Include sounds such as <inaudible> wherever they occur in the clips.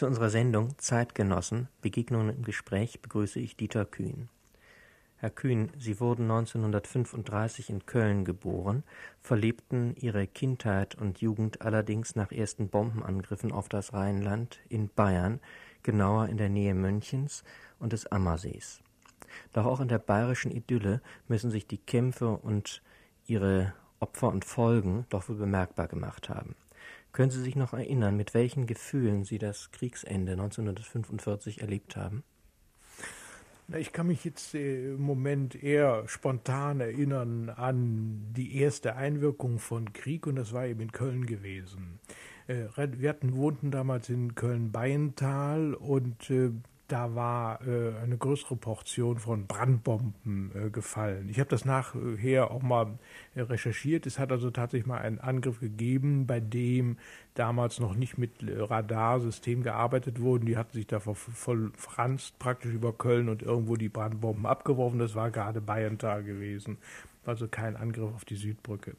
Zu unserer Sendung Zeitgenossen Begegnungen im Gespräch begrüße ich Dieter Kühn. Herr Kühn, Sie wurden 1935 in Köln geboren, verlebten Ihre Kindheit und Jugend allerdings nach ersten Bombenangriffen auf das Rheinland in Bayern, genauer in der Nähe Münchens und des Ammersees. Doch auch in der bayerischen Idylle müssen sich die Kämpfe und ihre Opfer und Folgen doch wohl bemerkbar gemacht haben. Können Sie sich noch erinnern, mit welchen Gefühlen Sie das Kriegsende 1945 erlebt haben? Ich kann mich jetzt äh, im Moment eher spontan erinnern an die erste Einwirkung von Krieg und das war eben in Köln gewesen. Äh, wir hatten, wohnten damals in Köln-Beintal und äh, da war äh, eine größere Portion von Brandbomben äh, gefallen. Ich habe das nachher auch mal äh, recherchiert. Es hat also tatsächlich mal einen Angriff gegeben, bei dem damals noch nicht mit Radarsystem gearbeitet wurde. Die hatten sich da voll franzt praktisch über Köln und irgendwo die Brandbomben abgeworfen. Das war gerade Bayerntal gewesen. Also kein Angriff auf die Südbrücke.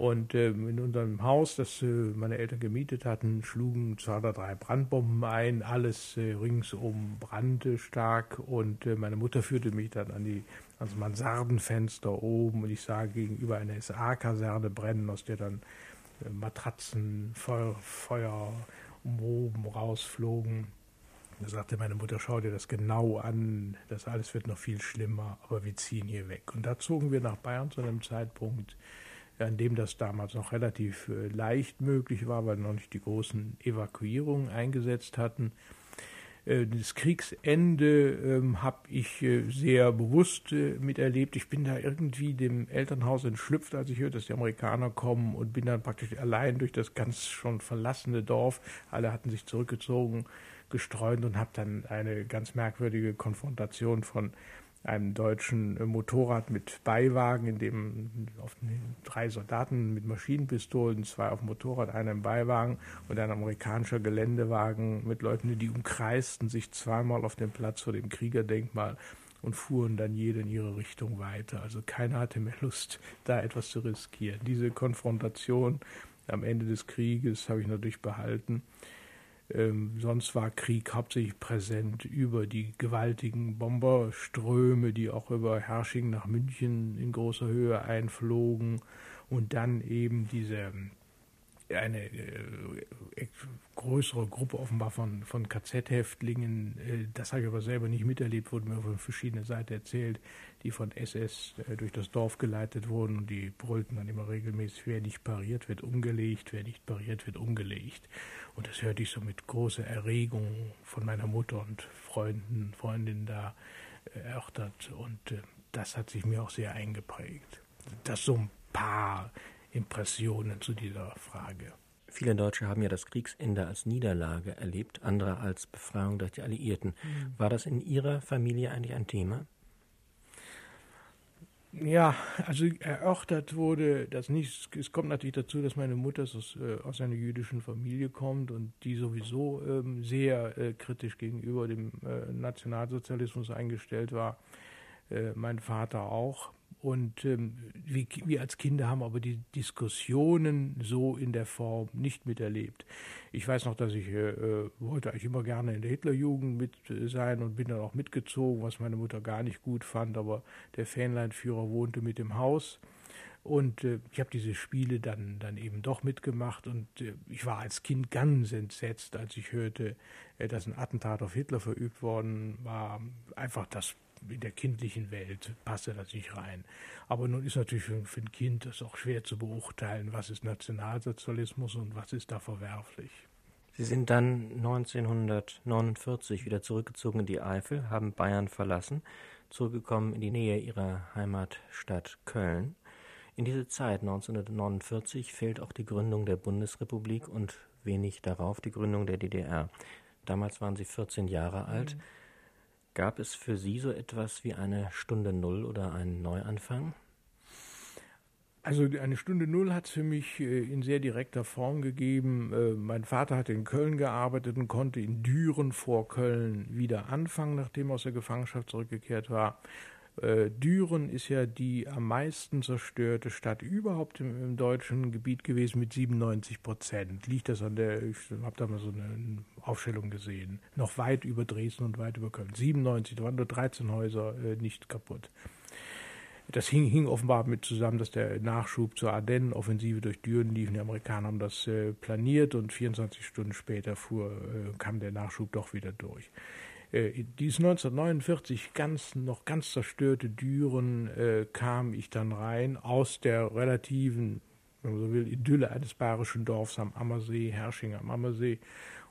Und äh, in unserem Haus, das äh, meine Eltern gemietet hatten, schlugen zwei oder drei Brandbomben ein, alles äh, ringsum brannte stark und äh, meine Mutter führte mich dann an die ans Mansardenfenster oben und ich sah gegenüber eine SA-Kaserne brennen, aus der dann äh, Matratzen, Feuer, Feuer oben rausflogen. Da sagte meine Mutter, schau dir das genau an, das alles wird noch viel schlimmer, aber wir ziehen hier weg. Und da zogen wir nach Bayern zu einem Zeitpunkt, an dem das damals noch relativ äh, leicht möglich war, weil noch nicht die großen Evakuierungen eingesetzt hatten. Äh, das Kriegsende ähm, habe ich äh, sehr bewusst miterlebt. Ich bin da irgendwie dem Elternhaus entschlüpft, als ich hörte, dass die Amerikaner kommen und bin dann praktisch allein durch das ganz schon verlassene Dorf. Alle hatten sich zurückgezogen, gestreut und habe dann eine ganz merkwürdige Konfrontation von einem deutschen äh, Motorrad mit Beiwagen, in dem drei Soldaten mit Maschinenpistolen, zwei auf dem Motorrad, einer im Beiwagen und ein amerikanischer Geländewagen mit Leuten, die umkreisten sich zweimal auf dem Platz vor dem Kriegerdenkmal und fuhren dann jede in ihre Richtung weiter. Also keiner hatte mehr Lust, <laughs> da etwas zu riskieren. Diese Konfrontation am Ende des Krieges habe ich natürlich behalten. Ähm, sonst war Krieg hauptsächlich präsent über die gewaltigen Bomberströme, die auch über Hersching nach München in großer Höhe einflogen. Und dann eben diese eine äh, größere Gruppe offenbar von, von KZ-Häftlingen, äh, das habe ich aber selber nicht miterlebt, wurde mir von verschiedenen Seiten erzählt, die von SS äh, durch das Dorf geleitet wurden und die brüllten dann immer regelmäßig, wer nicht pariert, wird umgelegt, wer nicht pariert, wird umgelegt. Und das hörte ich so mit großer Erregung von meiner Mutter und Freunden, Freundinnen da äh, erörtert und äh, das hat sich mir auch sehr eingeprägt. Das so ein paar Impressionen zu dieser Frage. Viele Deutsche haben ja das Kriegsende als Niederlage erlebt, andere als Befreiung durch die Alliierten. Mhm. War das in Ihrer Familie eigentlich ein Thema? Ja, also erörtert wurde das nicht. Es kommt natürlich dazu, dass meine Mutter aus, äh, aus einer jüdischen Familie kommt und die sowieso ähm, sehr äh, kritisch gegenüber dem äh, Nationalsozialismus eingestellt war. Äh, mein Vater auch. Und ähm, wir, wir als Kinder haben aber die Diskussionen so in der Form nicht miterlebt. Ich weiß noch, dass ich äh, äh wollte eigentlich immer gerne in der Hitlerjugend mit äh, sein und bin dann auch mitgezogen, was meine Mutter gar nicht gut fand, aber der Fähnleinführer wohnte mit im Haus. Und äh, ich habe diese Spiele dann, dann eben doch mitgemacht und äh, ich war als Kind ganz entsetzt, als ich hörte, äh, dass ein Attentat auf Hitler verübt worden war. Einfach das in der kindlichen Welt passte das nicht rein. Aber nun ist natürlich für, für ein Kind das auch schwer zu beurteilen, was ist Nationalsozialismus und was ist da verwerflich. Sie sind dann 1949 wieder zurückgezogen in die Eifel, haben Bayern verlassen, zurückgekommen in die Nähe ihrer Heimatstadt Köln. In diese Zeit 1949 fällt auch die Gründung der Bundesrepublik und wenig darauf die Gründung der DDR. Damals waren Sie 14 Jahre alt. Mhm. Gab es für Sie so etwas wie eine Stunde Null oder einen Neuanfang? Also eine Stunde Null hat es für mich äh, in sehr direkter Form gegeben. Äh, mein Vater hat in Köln gearbeitet und konnte in Düren vor Köln wieder anfangen, nachdem er aus der Gefangenschaft zurückgekehrt war. Äh, Düren ist ja die am meisten zerstörte Stadt überhaupt im, im deutschen Gebiet gewesen mit 97 Prozent. Liegt das an der, ich habe da mal so eine Aufstellung gesehen. Noch weit über Dresden und weit über Köln. 97, da waren nur 13 Häuser äh, nicht kaputt. Das hing, hing, offenbar mit zusammen, dass der Nachschub zur Ardennen-Offensive durch Düren lief. Die Amerikaner haben das äh, planiert und 24 Stunden später fuhr, äh, kam der Nachschub doch wieder durch. Äh, dieses 1949 ganz, noch ganz zerstörte Düren äh, kam ich dann rein aus der relativen, wenn man so will, Idylle eines bayerischen Dorfs am Ammersee, Hersching am Ammersee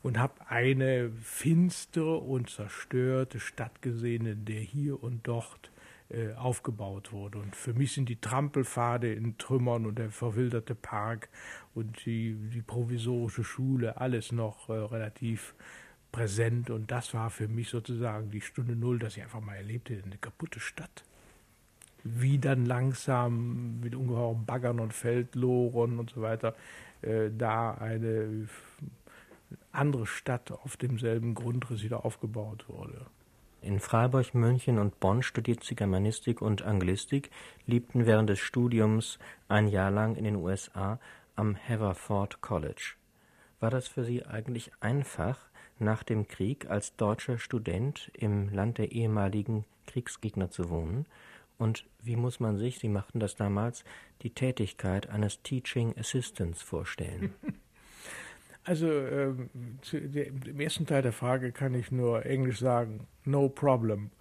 und habe eine finstere und zerstörte Stadt gesehen, in der hier und dort äh, aufgebaut wurde. Und für mich sind die Trampelpfade in Trümmern und der verwilderte Park und die, die provisorische Schule alles noch äh, relativ präsent. Und das war für mich sozusagen die Stunde Null, dass ich einfach mal erlebte, eine kaputte Stadt. Wie dann langsam mit ungeheuren Baggern und Feldloren und so weiter äh, da eine andere Stadt auf demselben Grundriss wieder aufgebaut wurde. In Freiburg, München und Bonn studierte sie Germanistik und Anglistik, lebten während des Studiums ein Jahr lang in den USA am Haverford College. War das für Sie eigentlich einfach, nach dem Krieg als deutscher Student im Land der ehemaligen Kriegsgegner zu wohnen? Und wie muss man sich, Sie machten das damals, die Tätigkeit eines Teaching Assistants vorstellen? <laughs> Also ähm, im ersten Teil der Frage kann ich nur Englisch sagen, no problem.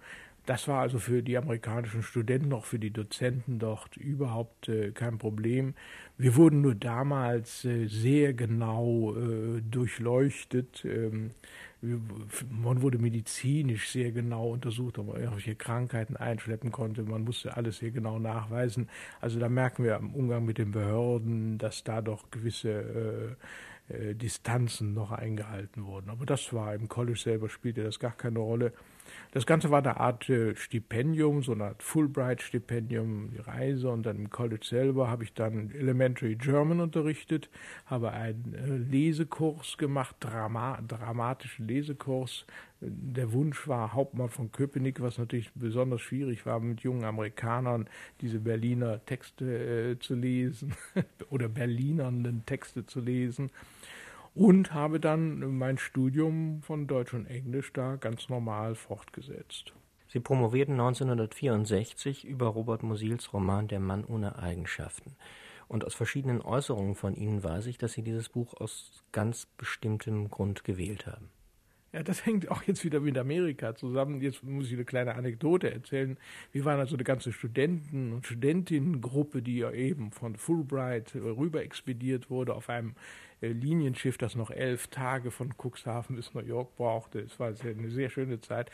Das war also für die amerikanischen Studenten, auch für die Dozenten dort überhaupt äh, kein Problem. Wir wurden nur damals äh, sehr genau äh, durchleuchtet. Ähm, man wurde medizinisch sehr genau untersucht, ob man irgendwelche Krankheiten einschleppen konnte. Man musste alles sehr genau nachweisen. Also da merken wir am Umgang mit den Behörden, dass da doch gewisse äh, äh, Distanzen noch eingehalten wurden. Aber das war im College selber spielte das gar keine Rolle. Das Ganze war eine Art äh, Stipendium, so eine Art Fulbright-Stipendium, die Reise. Und dann im College selber habe ich dann Elementary German unterrichtet, habe einen äh, Lesekurs gemacht, Drama, dramatischen Lesekurs. Der Wunsch war Hauptmann von Köpenick, was natürlich besonders schwierig war, mit jungen Amerikanern diese Berliner Texte äh, zu lesen <laughs> oder Berlinernden Texte zu lesen und habe dann mein Studium von Deutsch und Englisch da ganz normal fortgesetzt. Sie promovierten 1964 über Robert Musils Roman Der Mann ohne Eigenschaften. Und aus verschiedenen Äußerungen von Ihnen weiß ich, dass Sie dieses Buch aus ganz bestimmtem Grund gewählt haben. Ja, das <laughs> hängt auch jetzt wieder mit Amerika zusammen. Jetzt muss ich eine kleine Anekdote erzählen. Wir waren also eine ganze Studenten- und Studentinnengruppe, die ja eben von Fulbright rüber expediert wurde auf einem äh, Linienschiff, das noch elf Tage von Cuxhaven bis New York brauchte. Es war eine sehr schöne Zeit.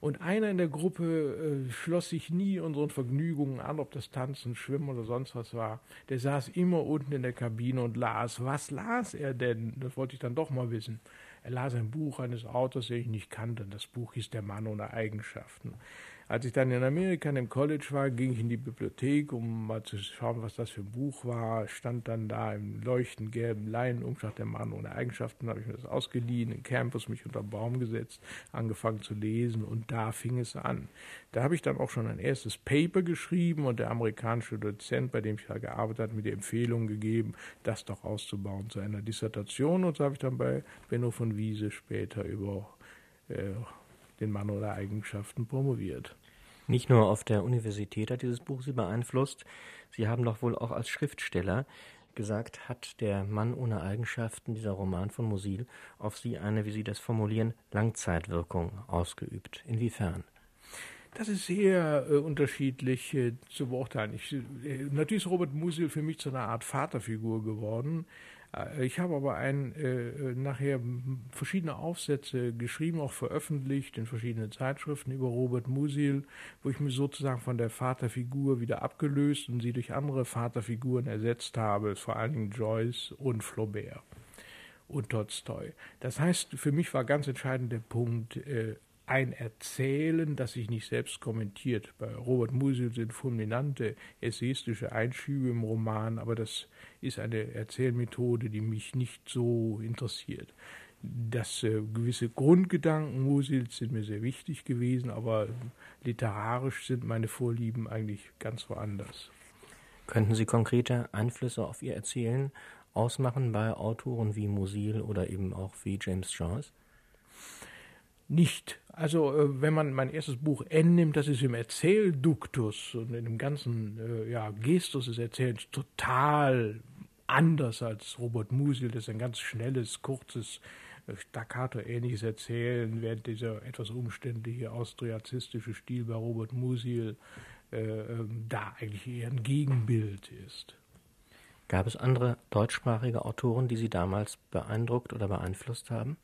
Und einer in der Gruppe äh, schloss sich nie unseren Vergnügungen an, ob das Tanzen, Schwimmen oder sonst was war. Der saß immer unten in der Kabine und las. Was las er denn? Das wollte ich dann doch mal wissen. Er las ein Buch eines Autors, den ich nicht kannte. Das Buch hieß Der Mann ohne Eigenschaften. Als ich dann in Amerika im College war, ging ich in die Bibliothek, um mal zu schauen, was das für ein Buch war. Stand dann da im leuchtend gelben Leinenumschlag der Mann ohne Eigenschaften, habe ich mir das ausgeliehen, im Campus mich unter den Baum gesetzt, angefangen zu lesen und da fing es an. Da habe ich dann auch schon ein erstes Paper geschrieben und der amerikanische Dozent, bei dem ich da gearbeitet habe, mir die Empfehlung gegeben, das doch auszubauen zu einer Dissertation und so habe ich dann bei Benno von Wiese später über äh, den Mann oder Eigenschaften promoviert. Nicht nur auf der Universität hat dieses Buch Sie beeinflusst, Sie haben doch wohl auch als Schriftsteller gesagt, hat der Mann ohne Eigenschaften, dieser Roman von Musil, auf Sie eine, wie Sie das formulieren, Langzeitwirkung ausgeübt. Inwiefern? Das ist sehr äh, unterschiedlich äh, zu beurteilen. Ich, äh, natürlich ist Robert Musil für mich zu einer Art Vaterfigur geworden. Äh, ich habe aber ein, äh, äh, nachher verschiedene Aufsätze geschrieben, auch veröffentlicht in verschiedenen Zeitschriften über Robert Musil, wo ich mich sozusagen von der Vaterfigur wieder abgelöst und sie durch andere Vaterfiguren ersetzt habe, vor allen Dingen Joyce und Flaubert und Tolstoi. Das heißt, für mich war ganz entscheidend der Punkt, äh, ein Erzählen, das sich nicht selbst kommentiert. Bei Robert Musil sind fulminante essayistische Einschübe im Roman, aber das ist eine Erzählmethode, die mich nicht so interessiert. Das äh, gewisse Grundgedanken Musils sind mir sehr wichtig gewesen, aber literarisch sind meine Vorlieben eigentlich ganz woanders. Könnten Sie konkrete Einflüsse auf Ihr Erzählen ausmachen bei Autoren wie Musil oder eben auch wie James Joyce? Nicht. Also äh, wenn man mein erstes Buch N nimmt, das ist im Erzählduktus und in dem ganzen äh, ja, Gestus des Erzählens total anders als Robert Musil. Das ist ein ganz schnelles, kurzes, äh, staccato-ähnliches Erzählen, während dieser etwas umständliche austriazistische Stil bei Robert Musil äh, ähm, da eigentlich eher ein Gegenbild ist. Gab es andere deutschsprachige Autoren, die Sie damals beeindruckt oder beeinflusst haben?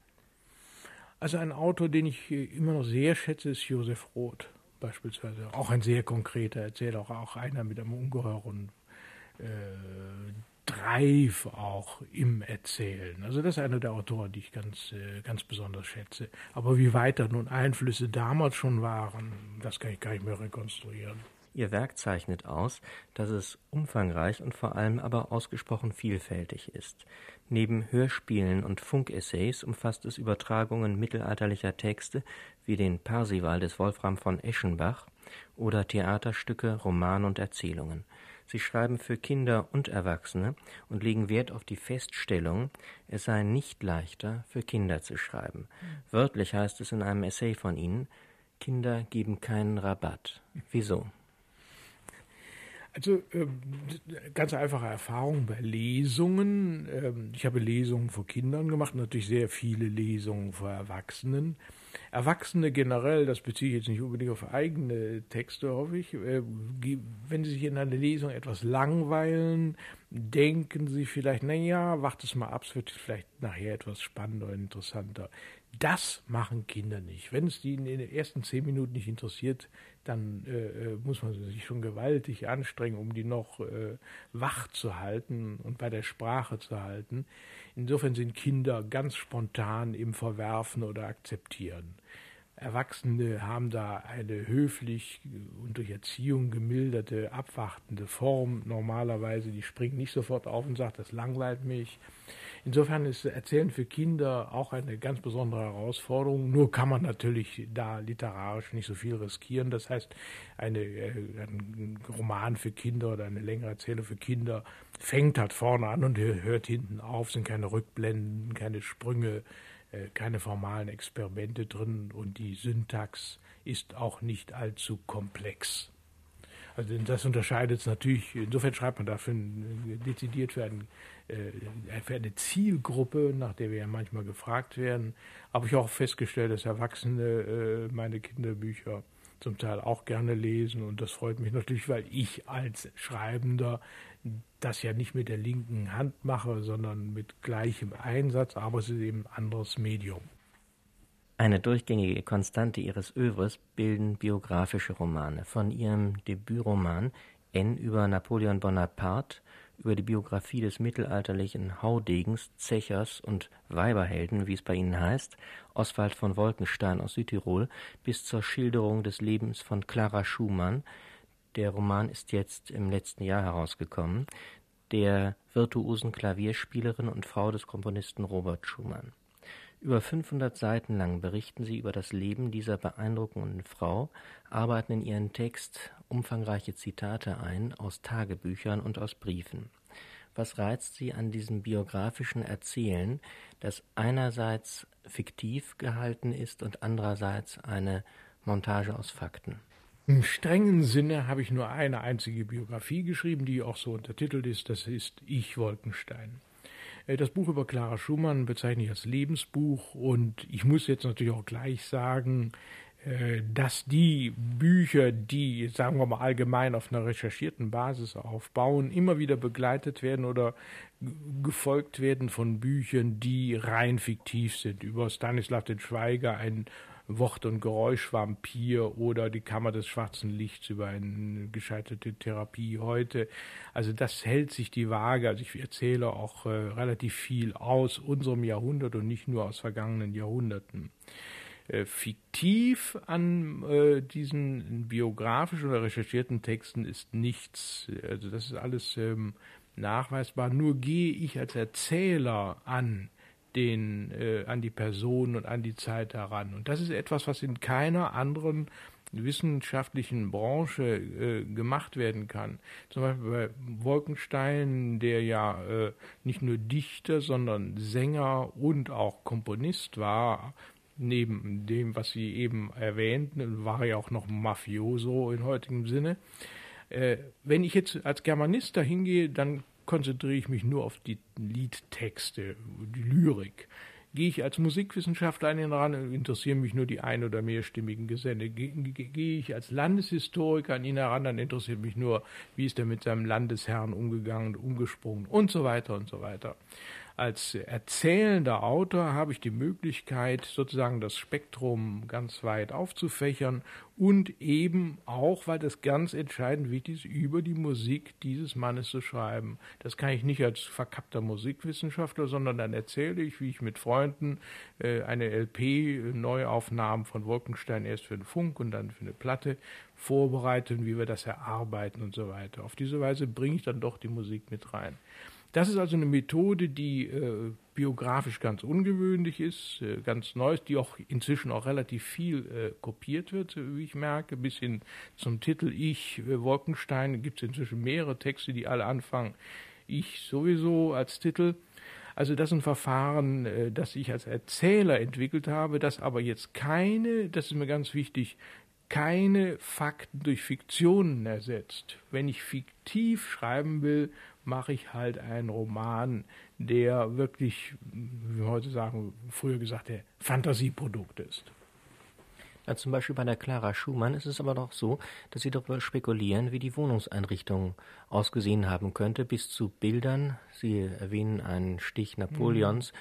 Also ein Autor, den ich immer noch sehr schätze, ist Josef Roth beispielsweise. Auch ein sehr konkreter Erzähler, auch, auch einer mit einem ungeheuren äh, Drive auch im Erzählen. Also das ist einer der Autoren, die ich ganz, äh, ganz besonders schätze. Aber wie weit da nun Einflüsse damals schon waren, das kann ich gar nicht mehr rekonstruieren. Ihr Werk zeichnet aus, dass es umfangreich und vor allem aber ausgesprochen vielfältig ist. Neben Hörspielen und Funkessays umfasst es Übertragungen mittelalterlicher Texte wie den Parsival des Wolfram von Eschenbach oder Theaterstücke, Romane und Erzählungen. Sie schreiben für Kinder und Erwachsene und legen Wert auf die Feststellung, es sei nicht leichter, für Kinder zu schreiben. Wörtlich heißt es in einem Essay von Ihnen, Kinder geben keinen Rabatt. Wieso? Also ähm, ganz einfache Erfahrung bei Lesungen. Ähm, ich habe Lesungen vor Kindern gemacht, natürlich sehr viele Lesungen vor Erwachsenen. Erwachsene generell, das beziehe ich jetzt nicht unbedingt auf eigene Texte, hoffe ich, äh, wenn sie sich in einer Lesung etwas langweilen, denken sie vielleicht, naja, wacht es mal ab, es wird vielleicht nachher etwas spannender und interessanter. Das machen Kinder nicht. Wenn es die in den ersten zehn Minuten nicht interessiert, dann äh, äh, muss man sich schon gewaltig anstrengen, um die noch äh, wach zu halten und bei der Sprache zu halten. Insofern sind Kinder ganz spontan im Verwerfen oder Akzeptieren. Erwachsene haben da eine höflich und durch Erziehung gemilderte, abwartende Form. Normalerweise, die springen nicht sofort auf und sagen, das langweilt mich. Insofern ist Erzählen für Kinder auch eine ganz besondere Herausforderung. Nur kann man natürlich da literarisch nicht so viel riskieren. Das heißt, eine, äh, ein Roman für Kinder oder eine längere Erzählung für Kinder fängt halt vorne an und hört hinten auf, sind keine Rückblenden, keine Sprünge, äh, keine formalen Experimente drin und die Syntax ist auch nicht allzu komplex. Also das unterscheidet es natürlich, insofern schreibt man dafür dezidiert für, ein, äh, für eine Zielgruppe, nach der wir ja manchmal gefragt werden. Habe ich auch festgestellt, dass Erwachsene äh, meine Kinderbücher zum Teil auch gerne lesen und das freut mich natürlich, weil ich als Schreibender das ja nicht mit der linken Hand mache, sondern mit gleichem Einsatz, aber es ist eben ein anderes Medium. Eine durchgängige Konstante ihres Övres bilden biografische Romane. Von ihrem Debütroman N über Napoleon Bonaparte, über die Biografie des mittelalterlichen Haudegens, Zechers und Weiberhelden, wie es bei ihnen heißt, Oswald von Wolkenstein aus Südtirol, bis zur Schilderung des Lebens von Clara Schumann. Der Roman ist jetzt im letzten Jahr herausgekommen, der virtuosen Klavierspielerin und Frau des Komponisten Robert Schumann. Über 500 Seiten lang berichten sie über das Leben dieser beeindruckenden Frau, arbeiten in ihren Text umfangreiche Zitate ein aus Tagebüchern und aus Briefen. Was reizt sie an diesem biografischen Erzählen, das einerseits fiktiv gehalten ist und andererseits eine Montage aus Fakten? Im strengen Sinne habe ich nur eine einzige Biografie geschrieben, die auch so untertitelt ist, das ist Ich Wolkenstein. Äh, das Buch über Clara Schumann bezeichne ich als Lebensbuch und ich muss jetzt natürlich auch gleich sagen, äh, dass die Bücher, die, sagen wir mal allgemein auf einer recherchierten Basis aufbauen, immer wieder begleitet werden oder gefolgt werden von Büchern, die rein fiktiv sind. Über Stanislav den Schweiger, ein Wort- und Geräuschvampir oder die Kammer des schwarzen Lichts über eine gescheiterte Therapie heute. Also das hält sich die Waage. Also ich erzähle auch äh, relativ viel aus unserem Jahrhundert und nicht nur aus vergangenen Jahrhunderten. Äh, fiktiv an äh, diesen biografischen oder recherchierten Texten ist nichts. Also das ist alles ähm, nachweisbar. Nur gehe ich als Erzähler an den, äh, an die Person und an die Zeit heran. Und das ist etwas, was in keiner anderen wissenschaftlichen Branche äh, gemacht werden kann. Zum Beispiel bei Wolkenstein, der ja äh, nicht nur Dichter, sondern Sänger und auch Komponist war, neben dem, was Sie eben erwähnten, war ja auch noch Mafioso in heutigem Sinne. Äh, wenn ich jetzt als Germanist dahin gehe, dann konzentriere ich mich nur auf die Liedtexte, die Lyrik. Gehe ich als Musikwissenschaftler an ihn ran, interessieren mich nur die ein- oder mehrstimmigen Gesänge. Gehe ich als Landeshistoriker an ihn heran, dann interessiert mich nur, wie ist er mit seinem Landesherrn umgegangen, umgesprungen und so weiter und so weiter als erzählender Autor habe ich die Möglichkeit, sozusagen das Spektrum ganz weit aufzufächern und eben auch, weil das ganz entscheidend wichtig ist, über die Musik dieses Mannes zu schreiben. Das kann ich nicht als verkappter Musikwissenschaftler, sondern dann erzähle ich, wie ich mit Freunden äh, eine LP Neuaufnahmen von Wolkenstein erst für den Funk und dann für eine Platte vorbereite und wie wir das erarbeiten und so weiter. Auf diese Weise bringe ich dann doch die Musik mit rein. Das ist also eine Methode, die äh, biografisch ganz ungewöhnlich ist, äh, ganz neu ist, die auch inzwischen auch relativ viel äh, kopiert wird, wie ich merke, bis hin zum Titel Ich, äh, Wolkenstein, gibt es inzwischen mehrere Texte, die alle anfangen, ich sowieso als Titel. Also das ist ein Verfahren, äh, das ich als Erzähler entwickelt habe, das aber jetzt keine, das ist mir ganz wichtig, keine Fakten durch Fiktionen ersetzt. Wenn ich fiktiv schreiben will, mache ich halt einen Roman, der wirklich, wie wir heute sagen, früher gesagt, der Fantasieprodukt ist. Ja, zum Beispiel bei der Clara Schumann ist es aber doch so, dass Sie darüber spekulieren, wie die Wohnungseinrichtung ausgesehen haben könnte, bis zu Bildern. Sie erwähnen einen Stich Napoleons,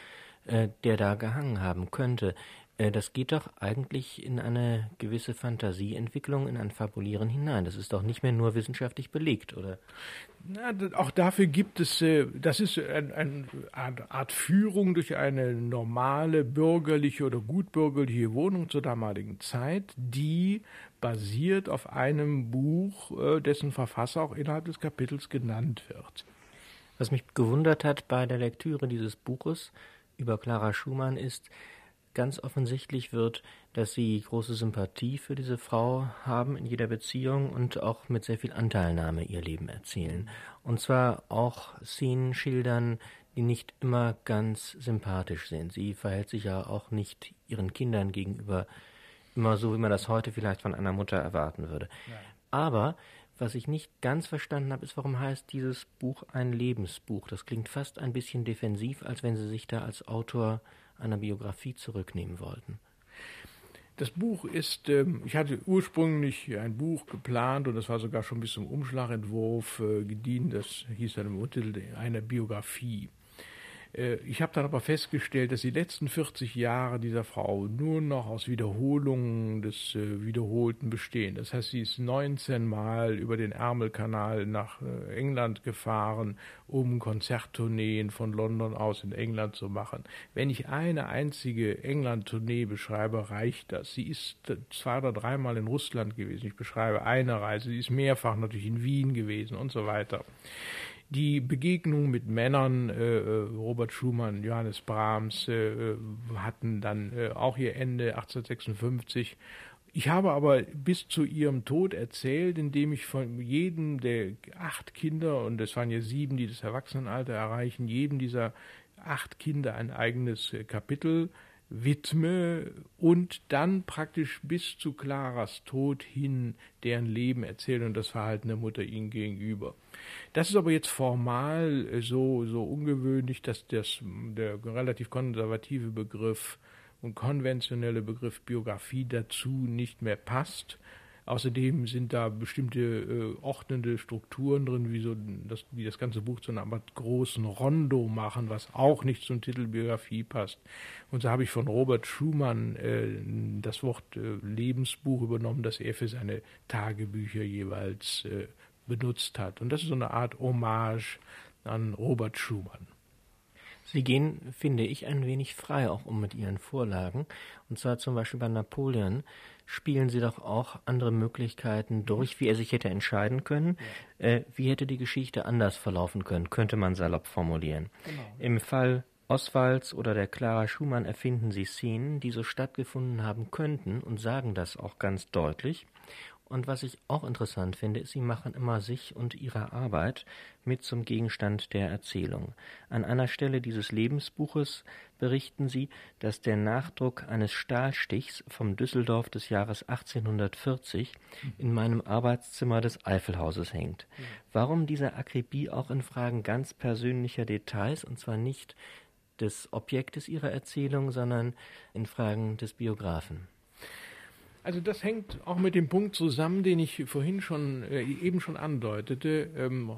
mhm. äh, der da gehangen haben könnte. Äh, das geht doch eigentlich in eine gewisse Fantasieentwicklung, in ein Fabulieren hinein. Das ist doch nicht mehr nur wissenschaftlich belegt, oder? Na, auch dafür gibt es, äh, das ist eine ein Art Führung durch eine normale bürgerliche oder gutbürgerliche Wohnung zur damaligen Zeit, die basiert auf einem Buch, äh, dessen Verfasser auch innerhalb des Kapitels genannt wird. Was mich gewundert hat bei der Lektüre dieses Buches über Clara Schumann ist, ganz offensichtlich wird, dass sie große Sympathie für diese Frau haben in jeder Beziehung und auch mit sehr viel Anteilnahme ihr Leben erzählen. Und zwar auch Szenen schildern, die nicht immer ganz sympathisch sind. Sie verhält sich ja auch nicht ihren Kindern gegenüber immer so, wie man das heute vielleicht von einer Mutter erwarten würde. Aber was ich nicht ganz verstanden habe, ist, warum heißt dieses Buch ein Lebensbuch? Das klingt fast ein bisschen defensiv, als wenn Sie sich da als Autor einer Biografie zurücknehmen wollten. Das Buch ist, ähm, ich hatte ursprünglich ein Buch geplant und das war sogar schon bis zum Umschlagentwurf äh, gedient, das hieß dann im Untertitel eine Biografie. Äh, ich habe dann aber festgestellt, dass die letzten 40 Jahre dieser Frau nur noch aus Wiederholungen des äh, Wiederholten bestehen. Das heißt, sie ist 19 Mal über den Ärmelkanal nach äh, England gefahren, um Konzerttourneen von London aus in England zu machen. Wenn ich eine einzige England-Tournee beschreibe, reicht das. Sie ist zwei oder dreimal in Russland gewesen. Ich beschreibe eine Reise. Sie ist mehrfach natürlich in Wien gewesen und so weiter die Begegnung mit Männern, äh, äh, Robert Schumann, Johannes Brahms, äh, hatten dann auch ihr Ende 1856. Ich habe aber bis zu ihrem Tod erzählt, indem ich von jedem der acht Kinder, und es waren ja sieben, die das Erwachsenenalter erreichen, jedem dieser acht Kinder ein eigenes Kapitel widme und dann praktisch bis zu Claras Tod hin deren Leben erzähle und das Verhalten der Mutter ihnen gegenüber. Das ist aber jetzt formal äh, so, so ungewöhnlich, dass das, der relativ konservative Begriff und konventionelle Begriff Biografie dazu nicht mehr passt. Außerdem sind da bestimmte äh, ordnende Strukturen drin, wie, so das, die das ganze Buch zu einer großen Rondo machen, was auch nicht zum Titel Biografie passt. Und so habe ich von Robert Schumann äh, das Wort äh, Lebensbuch übernommen, das er für seine Tagebücher jeweils äh, benutzt hat. Und das ist so eine Art Hommage an Robert Schumann. Sie gehen, finde ich, ein wenig frei auch um mit Ihren Vorlagen. Und zwar zum Beispiel bei Napoleon spielen Sie doch auch andere Möglichkeiten durch, wie er sich hätte entscheiden können. Ja. Äh, wie hätte die Geschichte anders verlaufen können, könnte man salopp formulieren. Genau. Im Fall Oswalds oder der Clara Schumann erfinden Sie Szenen, die so stattgefunden haben könnten und sagen das auch ganz deutlich. Und was ich auch interessant finde, ist, Sie machen immer sich und Ihre Arbeit mit zum Gegenstand der Erzählung. An einer Stelle dieses Lebensbuches berichten Sie, dass der Nachdruck eines Stahlstichs vom Düsseldorf des Jahres 1840 in meinem Arbeitszimmer des Eifelhauses hängt. Warum diese Akribie auch in Fragen ganz persönlicher Details, und zwar nicht des Objektes Ihrer Erzählung, sondern in Fragen des Biografen? Also das hängt auch mit dem Punkt zusammen, den ich vorhin schon äh, eben schon andeutete, ähm,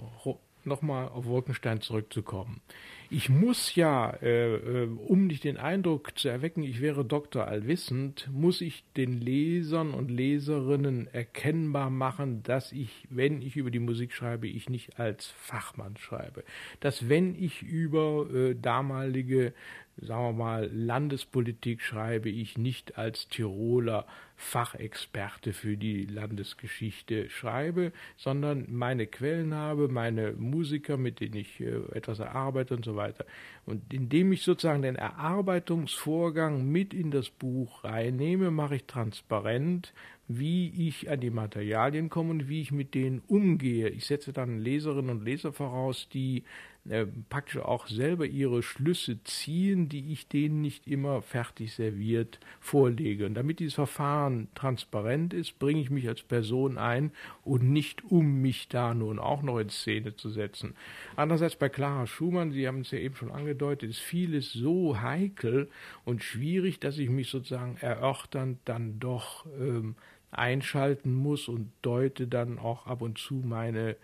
nochmal auf Wolkenstein zurückzukommen. Ich muss ja, äh, äh, um nicht den Eindruck zu erwecken, ich wäre Doktor allwissend, muss ich den Lesern und Leserinnen erkennbar machen, dass ich, wenn ich über die Musik schreibe, ich nicht als Fachmann schreibe. Dass wenn ich über äh, damalige sagen wir mal, Landespolitik schreibe ich nicht als Tiroler Fachexperte für die Landesgeschichte schreibe, sondern meine Quellen habe, meine Musiker, mit denen ich äh, etwas erarbeite und so weiter. Und indem ich sozusagen den Erarbeitungsvorgang mit in das Buch reinnehme, mache ich transparent, wie ich an die Materialien komme und wie ich mit denen umgehe. Ich setze dann Leserinnen und Leser voraus, die äh, praktisch auch selber ihre Schlüsse ziehen, die ich denen nicht immer fertig serviert vorlege. Und damit dieses Verfahren transparent ist, bringe ich mich als Person ein und nicht um mich da nun auch noch in Szene zu setzen. Andererseits bei Clara Schumann, Sie haben es ja eben schon angedeutet, ist vieles so heikel und schwierig, dass ich mich sozusagen erörternd dann doch ähm, einschalten muss und deute dann auch ab und zu meine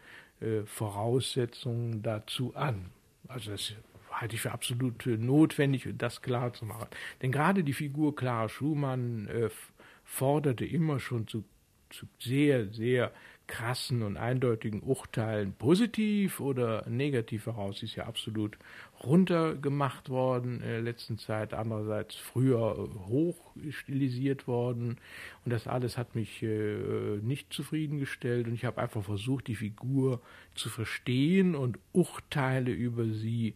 Voraussetzungen dazu an. Also das halte ich für absolut notwendig, das klar zu machen. Denn gerade die Figur Clara Schumann äh, forderte immer schon zu, zu sehr, sehr krassen und eindeutigen Urteilen positiv oder negativ heraus. Sie ist ja absolut runtergemacht worden in der letzten Zeit, andererseits früher hoch stilisiert worden. Und das alles hat mich äh, nicht zufriedengestellt und ich habe einfach versucht, die Figur zu verstehen und Urteile über sie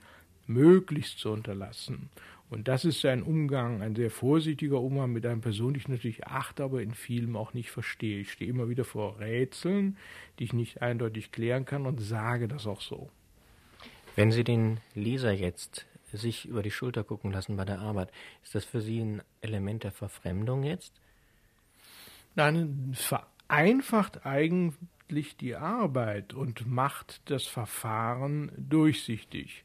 möglichst zu unterlassen. Und das ist ein Umgang, ein sehr vorsichtiger Umgang mit einer Person, die ich natürlich achte, aber in vielem auch nicht verstehe. Ich stehe immer wieder vor Rätseln, die ich nicht eindeutig klären kann und sage das auch so. Wenn Sie den Leser jetzt sich über die Schulter gucken lassen bei der Arbeit, ist das für Sie ein Element der Verfremdung jetzt? Nein, es vereinfacht eigentlich die Arbeit und macht das Verfahren durchsichtig.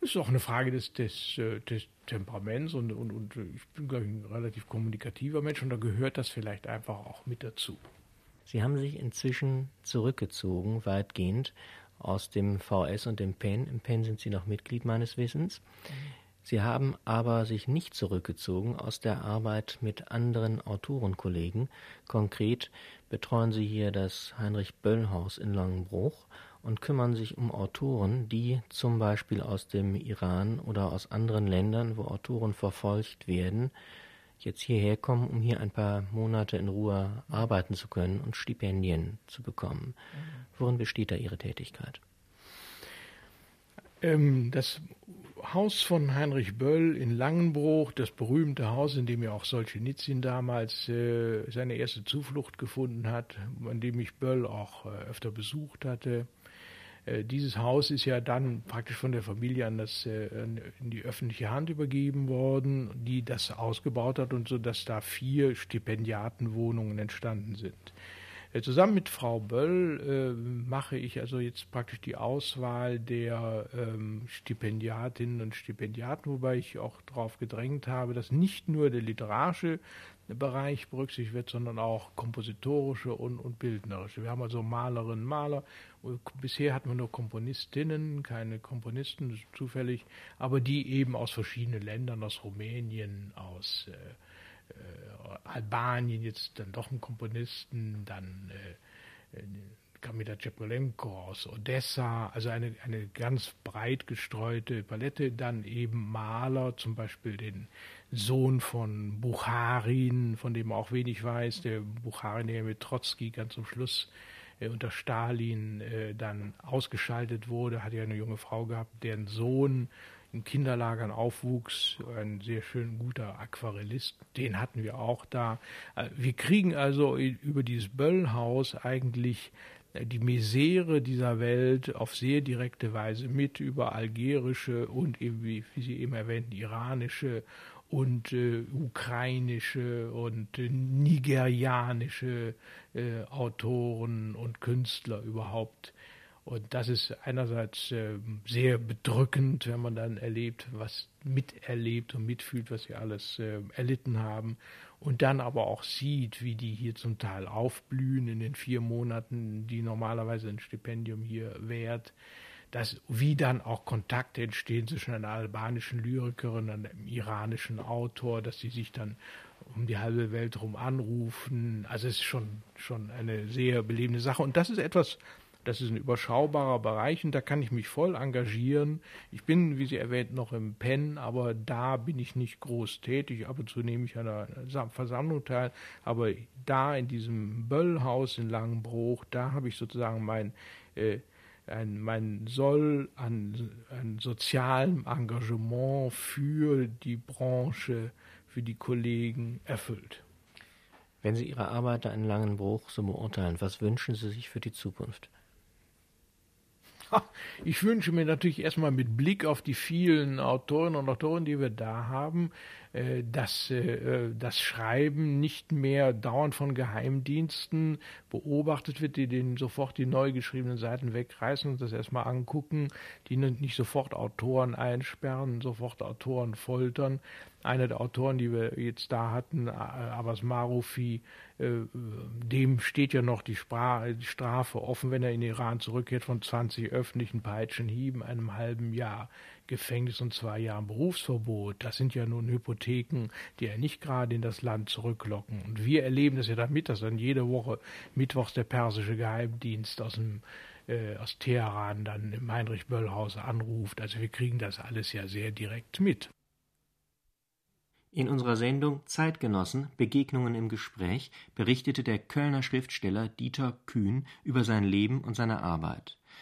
Das ist auch eine Frage des, des, äh, des Temperaments und, und, und ich bin, glaube ich, ein relativ kommunikativer Mensch und da gehört das vielleicht einfach auch mit dazu. Sie haben sich inzwischen zurückgezogen, weitgehend, aus dem VS und dem PEN. Im PEN sind Sie noch Mitglied meines Wissens. Sie haben aber sich nicht zurückgezogen aus der Arbeit mit anderen Autorenkollegen. Konkret betreuen Sie hier das Heinrich Böll Haus in Langenbruch und kümmern sich um Autoren, die zum Beispiel aus dem Iran oder aus anderen Ländern, wo Autoren verfolgt werden, jetzt hierher kommen, um hier ein paar Monate in Ruhe arbeiten zu können und Stipendien zu bekommen. Worin besteht da Ihre Tätigkeit? Ähm, das Haus von Heinrich Böll in Langenbruch, das berühmte Haus, in dem ja auch Solzhenitsyn damals äh, seine erste Zuflucht gefunden hat, an dem ich Böll auch äh, öfter besucht hatte, dieses Haus ist ja dann praktisch von der Familie an das, äh, in die öffentliche Hand übergeben worden, die das ausgebaut hat und so, dass da vier Stipendiatenwohnungen entstanden sind. Äh, zusammen mit Frau Böll äh, mache ich also jetzt praktisch die Auswahl der ähm, Stipendiatinnen und Stipendiaten, wobei ich auch darauf gedrängt habe, dass nicht nur der literarische Bereich berücksichtigt wird, sondern auch kompositorische und, und bildnerische. Wir haben also Malerinnen, Maler. Bisher hatten wir nur Komponistinnen, keine Komponisten zufällig, aber die eben aus verschiedenen Ländern, aus Rumänien, aus äh, Albanien, jetzt dann doch ein Komponisten, dann äh, Kamila Cepolenko aus Odessa, also eine, eine ganz breit gestreute Palette, dann eben Maler, zum Beispiel den Sohn von Bucharin, von dem auch wenig weiß, der Bucharin, der mit Trotzki ganz zum Schluss äh, unter Stalin äh, dann ausgeschaltet wurde, hat ja eine junge Frau gehabt, deren Sohn in Kinderlagern aufwuchs, ein sehr schön guter Aquarellist, den hatten wir auch da. Äh, wir kriegen also über dieses Böllhaus eigentlich äh, die Misere dieser Welt auf sehr direkte Weise mit über algerische und eben, wie, Sie eben erwähnten, iranische und äh, ukrainische und äh, nigerianische äh, Autoren und Künstler überhaupt und das ist einerseits äh, sehr bedrückend, wenn man dann erlebt, was miterlebt und mitfühlt, was sie alles äh, erlitten haben. Und dann aber auch sieht, wie die hier zum Teil aufblühen in den vier Monaten, die normalerweise ein Stipendium hier währt. Dass, wie dann auch Kontakte entstehen zwischen einer albanischen Lyrikerin und einem iranischen Autor, dass sie sich dann um die halbe Welt herum anrufen. Also es ist schon, schon eine sehr belebende Sache. Und das ist etwas, das ist ein überschaubarer Bereich und da kann ich mich voll engagieren. Ich bin, wie Sie erwähnt, noch im PEN, aber da bin ich nicht groß tätig. Ab und zu nehme ich an einer Versammlung teil. Aber da in diesem Böllhaus in Langenbruch, da habe ich sozusagen mein, äh, ein, mein Soll an, an sozialem Engagement für die Branche, für die Kollegen erfüllt. Wenn Sie Ihre Arbeit in Langenbruch so beurteilen, was wünschen Sie sich für die Zukunft? Ich wünsche mir natürlich erstmal mit Blick auf die vielen Autoren und Autoren, die wir da haben, dass äh, das Schreiben nicht mehr dauernd von Geheimdiensten beobachtet wird, die den sofort die neu geschriebenen Seiten wegreißen und das erstmal angucken, die nicht sofort Autoren einsperren, sofort Autoren foltern. Einer der Autoren, die wir jetzt da hatten, Abbas Marufi, äh, dem steht ja noch die, Strafe offen, wenn er in Iran zurückkehrt, von 20 öffentlichen Peitschenhieben, einem halben Jahr. Gefängnis und zwei Jahren Berufsverbot. Das sind ja nun Hypotheken, die ja nicht gerade in das Land zurücklocken. Und wir erleben das ja damit, dass dann jede Woche mittwochs der persische Geheimdienst aus dem äh, aus Teheran dann im Heinrich Böll Haus anruft. Also wir kriegen das alles ja sehr direkt mit. In unserer Sendung Zeitgenossen Begegnungen im Gespräch berichtete der Kölner Schriftsteller Dieter Kühn über sein Leben und seine Arbeit.